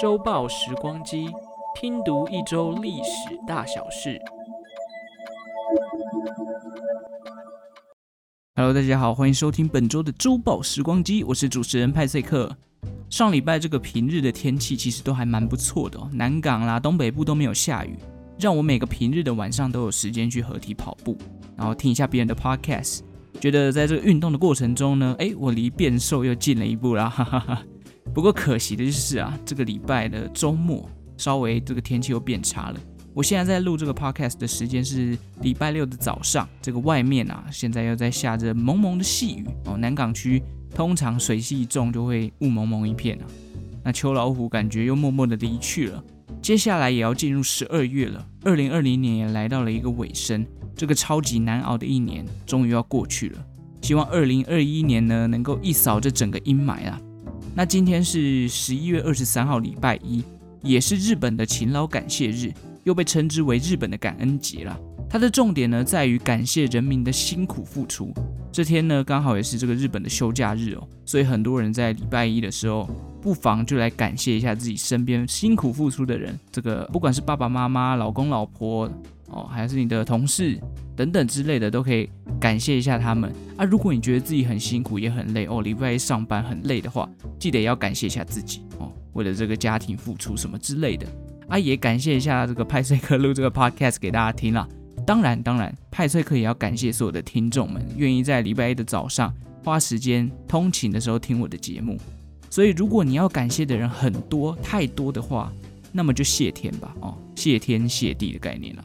周报时光机，拼读一周历史大小事。Hello，大家好，欢迎收听本周的周报时光机，我是主持人派翠克。上礼拜这个平日的天气其实都还蛮不错的，南港啦、东北部都没有下雨，让我每个平日的晚上都有时间去合体跑步，然后听一下别人的 podcast，觉得在这个运动的过程中呢，诶，我离变瘦又近了一步啦，哈哈哈。不过可惜的就是啊，这个礼拜的周末稍微这个天气又变差了。我现在在录这个 podcast 的时间是礼拜六的早上，这个外面啊现在又在下着蒙蒙的细雨哦。南港区通常水系一重就会雾蒙蒙一片啊。那秋老虎感觉又默默的离去了。接下来也要进入十二月了，二零二零年也来到了一个尾声，这个超级难熬的一年终于要过去了。希望二零二一年呢能够一扫这整个阴霾啊。那今天是十一月二十三号，礼拜一，也是日本的勤劳感谢日，又被称之为日本的感恩节了。它的重点呢，在于感谢人民的辛苦付出。这天呢，刚好也是这个日本的休假日哦，所以很多人在礼拜一的时候，不妨就来感谢一下自己身边辛苦付出的人。这个不管是爸爸妈妈、老公老婆。哦，还是你的同事等等之类的，都可以感谢一下他们啊。如果你觉得自己很辛苦也很累哦，礼拜一上班很累的话，记得也要感谢一下自己哦，为了这个家庭付出什么之类的啊，也感谢一下这个派翠克录这个 podcast 给大家听啦。当然，当然，派翠克也要感谢所有的听众们，愿意在礼拜一的早上花时间通勤的时候听我的节目。所以，如果你要感谢的人很多太多的话，那么就谢天吧哦，谢天谢地的概念了。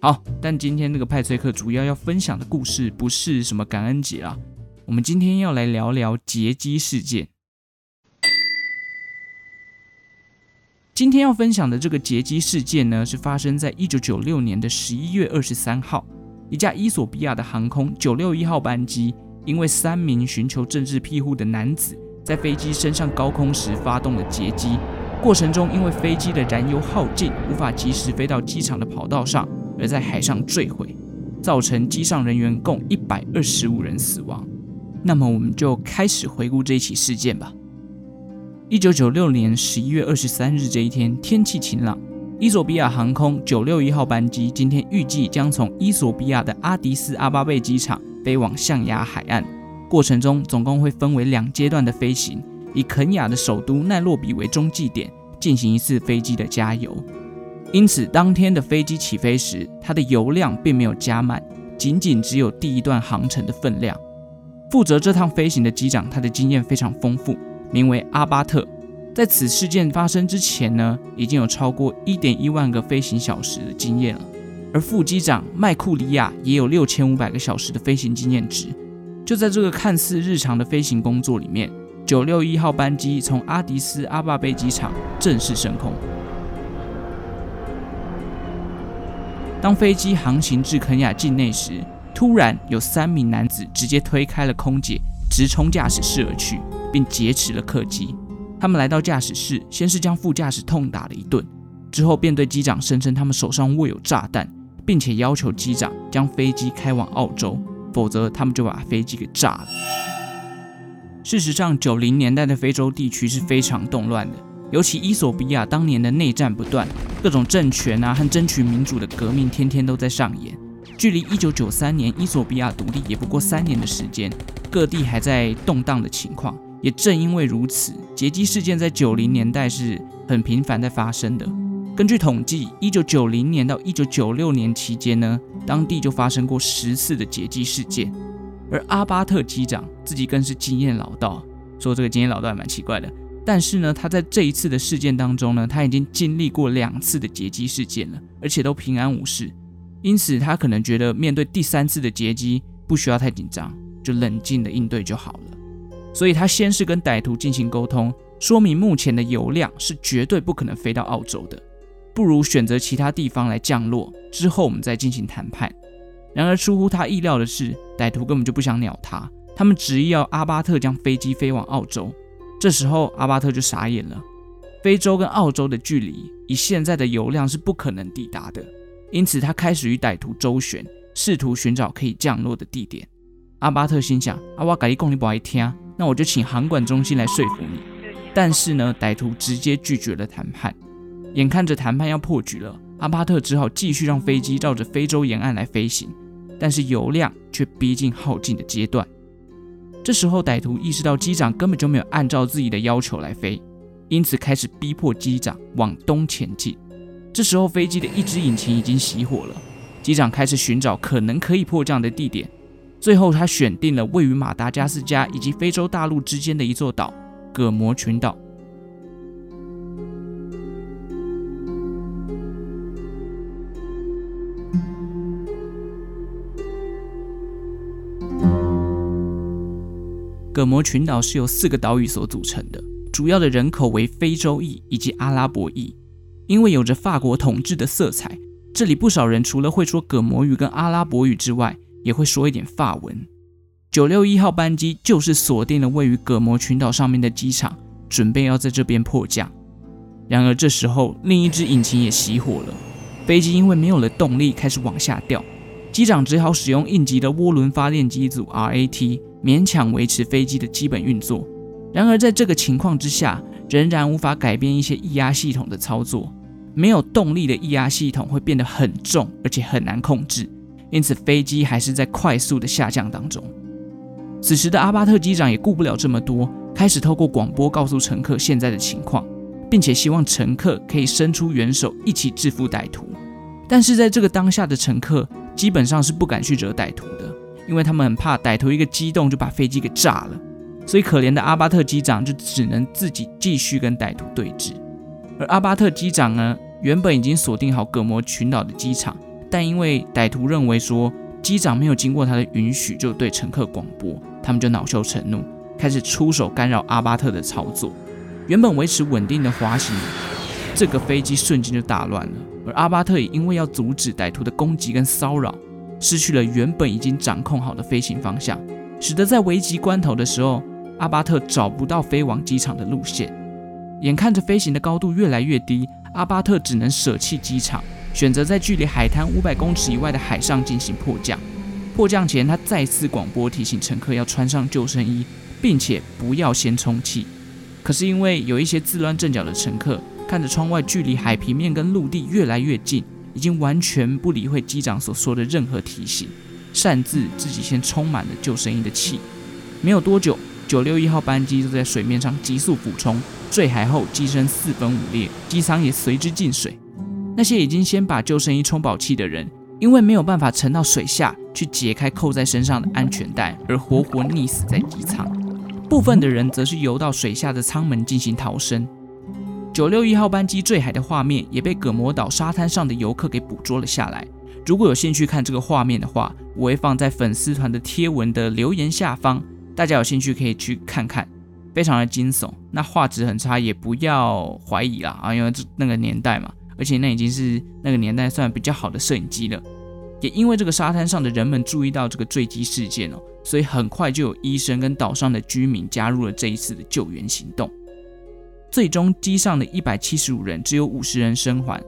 好，但今天那个派翠克主要要分享的故事不是什么感恩节啊，我们今天要来聊聊劫机事件。今天要分享的这个劫机事件呢，是发生在一九九六年的十一月二十三号，一架伊索比亚的航空九六一号班机，因为三名寻求政治庇护的男子在飞机升上高空时发动了劫机，过程中因为飞机的燃油耗尽，无法及时飞到机场的跑道上。而在海上坠毁，造成机上人员共一百二十五人死亡。那么，我们就开始回顾这一起事件吧。一九九六年十一月二十三日这一天，天气晴朗。伊索比亚航空九六一号班机今天预计将从伊索比亚的阿迪斯阿巴贝机场飞往象牙海岸，过程中总共会分为两阶段的飞行，以肯亚的首都奈洛比为中继点，进行一次飞机的加油。因此，当天的飞机起飞时，它的油量并没有加满，仅仅只有第一段航程的分量。负责这趟飞行的机长，他的经验非常丰富，名为阿巴特。在此事件发生之前呢，已经有超过一点一万个飞行小时的经验了。而副机长麦库里亚也有六千五百个小时的飞行经验值。就在这个看似日常的飞行工作里面，九六一号班机从阿迪斯阿巴贝机场正式升空。当飞机航行至肯亚境内时，突然有三名男子直接推开了空姐，直冲驾驶室而去，并劫持了客机。他们来到驾驶室，先是将副驾驶痛打了一顿，之后便对机长声称他们手上握有炸弹，并且要求机长将飞机开往澳洲，否则他们就把飞机给炸了。事实上，九零年代的非洲地区是非常动乱的。尤其伊索比亚当年的内战不断，各种政权啊和争取民主的革命天天都在上演。距离一九九三年伊索比亚独立也不过三年的时间，各地还在动荡的情况。也正因为如此，劫机事件在九零年代是很频繁在发生的。根据统计，一九九零年到一九九六年期间呢，当地就发生过十次的劫机事件。而阿巴特机长自己更是经验老道，说这个经验老道还蛮奇怪的。但是呢，他在这一次的事件当中呢，他已经经历过两次的劫机事件了，而且都平安无事。因此，他可能觉得面对第三次的劫机不需要太紧张，就冷静的应对就好了。所以他先是跟歹徒进行沟通，说明目前的油量是绝对不可能飞到澳洲的，不如选择其他地方来降落，之后我们再进行谈判。然而出乎他意料的是，歹徒根本就不想鸟他，他们执意要阿巴特将飞机飞往澳洲。这时候，阿巴特就傻眼了。非洲跟澳洲的距离，以现在的油量是不可能抵达的，因此他开始与歹徒周旋，试图寻找可以降落的地点。阿巴特心想：啊，我跟你讲你不爱听，那我就请航管中心来说服你。但是呢，歹徒直接拒绝了谈判。眼看着谈判要破局了，阿巴特只好继续让飞机绕着非洲沿岸来飞行，但是油量却逼近耗尽的阶段。这时候，歹徒意识到机长根本就没有按照自己的要求来飞，因此开始逼迫机长往东前进。这时候，飞机的一只引擎已经熄火了，机长开始寻找可能可以迫降的地点。最后，他选定了位于马达加斯加以及非洲大陆之间的一座岛——葛摩群岛。葛摩群岛是由四个岛屿所组成的，主要的人口为非洲裔以及阿拉伯裔。因为有着法国统治的色彩，这里不少人除了会说葛摩语跟阿拉伯语之外，也会说一点法文。九六一号班机就是锁定了位于葛摩群岛上面的机场，准备要在这边迫降。然而这时候，另一只引擎也熄火了，飞机因为没有了动力，开始往下掉。机长只好使用应急的涡轮发电机组 RAT，勉强维持飞机的基本运作。然而在这个情况之下，仍然无法改变一些液压系统的操作。没有动力的液压系统会变得很重，而且很难控制。因此，飞机还是在快速的下降当中。此时的阿巴特机长也顾不了这么多，开始透过广播告诉乘客现在的情况，并且希望乘客可以伸出援手，一起制服歹徒。但是在这个当下的乘客基本上是不敢去惹歹徒的，因为他们很怕歹徒一个激动就把飞机给炸了。所以，可怜的阿巴特机长就只能自己继续跟歹徒对峙。而阿巴特机长呢，原本已经锁定好葛摩群岛的机场。但因为歹徒认为说机长没有经过他的允许就对乘客广播，他们就恼羞成怒，开始出手干扰阿巴特的操作。原本维持稳定的滑行，这个飞机瞬间就大乱了。而阿巴特也因为要阻止歹徒的攻击跟骚扰，失去了原本已经掌控好的飞行方向，使得在危急关头的时候，阿巴特找不到飞往机场的路线。眼看着飞行的高度越来越低，阿巴特只能舍弃机场。选择在距离海滩五百公尺以外的海上进行迫降。迫降前，他再次广播提醒乘客要穿上救生衣，并且不要先充气。可是因为有一些自乱阵脚的乘客，看着窗外距离海平面跟陆地越来越近，已经完全不理会机长所说的任何提醒，擅自自己先充满了救生衣的气。没有多久，九六一号班机就在水面上急速俯冲，坠海后机身四分五裂，机舱也随之进水。那些已经先把救生衣充饱气的人，因为没有办法沉到水下去解开扣在身上的安全带，而活活溺死在机舱。部分的人则是游到水下的舱门进行逃生。九六一号班机坠海的画面也被葛摩岛沙滩上的游客给捕捉了下来。如果有兴趣看这个画面的话，我会放在粉丝团的贴文的留言下方，大家有兴趣可以去看看，非常的惊悚。那画质很差也不要怀疑啦啊，因为这那个年代嘛。而且那已经是那个年代算比较好的摄影机了，也因为这个沙滩上的人们注意到这个坠机事件哦，所以很快就有医生跟岛上的居民加入了这一次的救援行动。最终机上的一百七十五人只有五十人生还，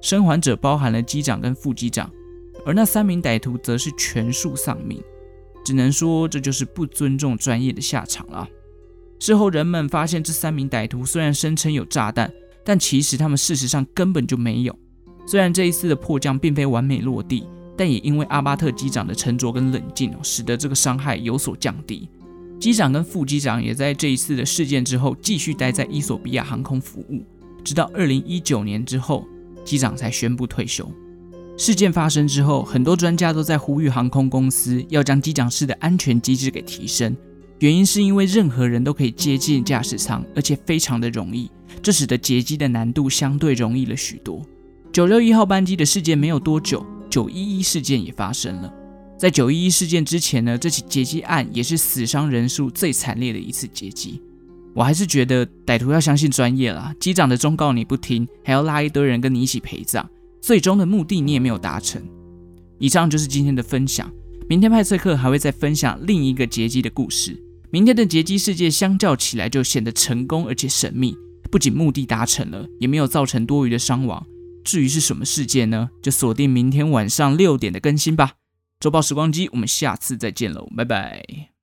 生还者包含了机长跟副机长，而那三名歹徒则是全数丧命。只能说这就是不尊重专业的下场了。事后人们发现这三名歹徒虽然声称有炸弹。但其实他们事实上根本就没有。虽然这一次的迫降并非完美落地，但也因为阿巴特机长的沉着跟冷静，使得这个伤害有所降低。机长跟副机长也在这一次的事件之后继续待在伊索比亚航空服务，直到二零一九年之后，机长才宣布退休。事件发生之后，很多专家都在呼吁航空公司要将机长室的安全机制给提升。原因是因为任何人都可以接近驾驶舱，而且非常的容易，这使得劫机的难度相对容易了许多。九六一号班机的事件没有多久，九一一事件也发生了。在九一一事件之前呢，这起劫机案也是死伤人数最惨烈的一次劫机。我还是觉得歹徒要相信专业啦，机长的忠告你不听，还要拉一堆人跟你一起陪葬，最终的目的你也没有达成。以上就是今天的分享，明天派翠克还会再分享另一个劫机的故事。明天的劫机事件相较起来就显得成功而且神秘，不仅目的达成了，也没有造成多余的伤亡。至于是什么事件呢？就锁定明天晚上六点的更新吧。周报时光机，我们下次再见喽，拜拜。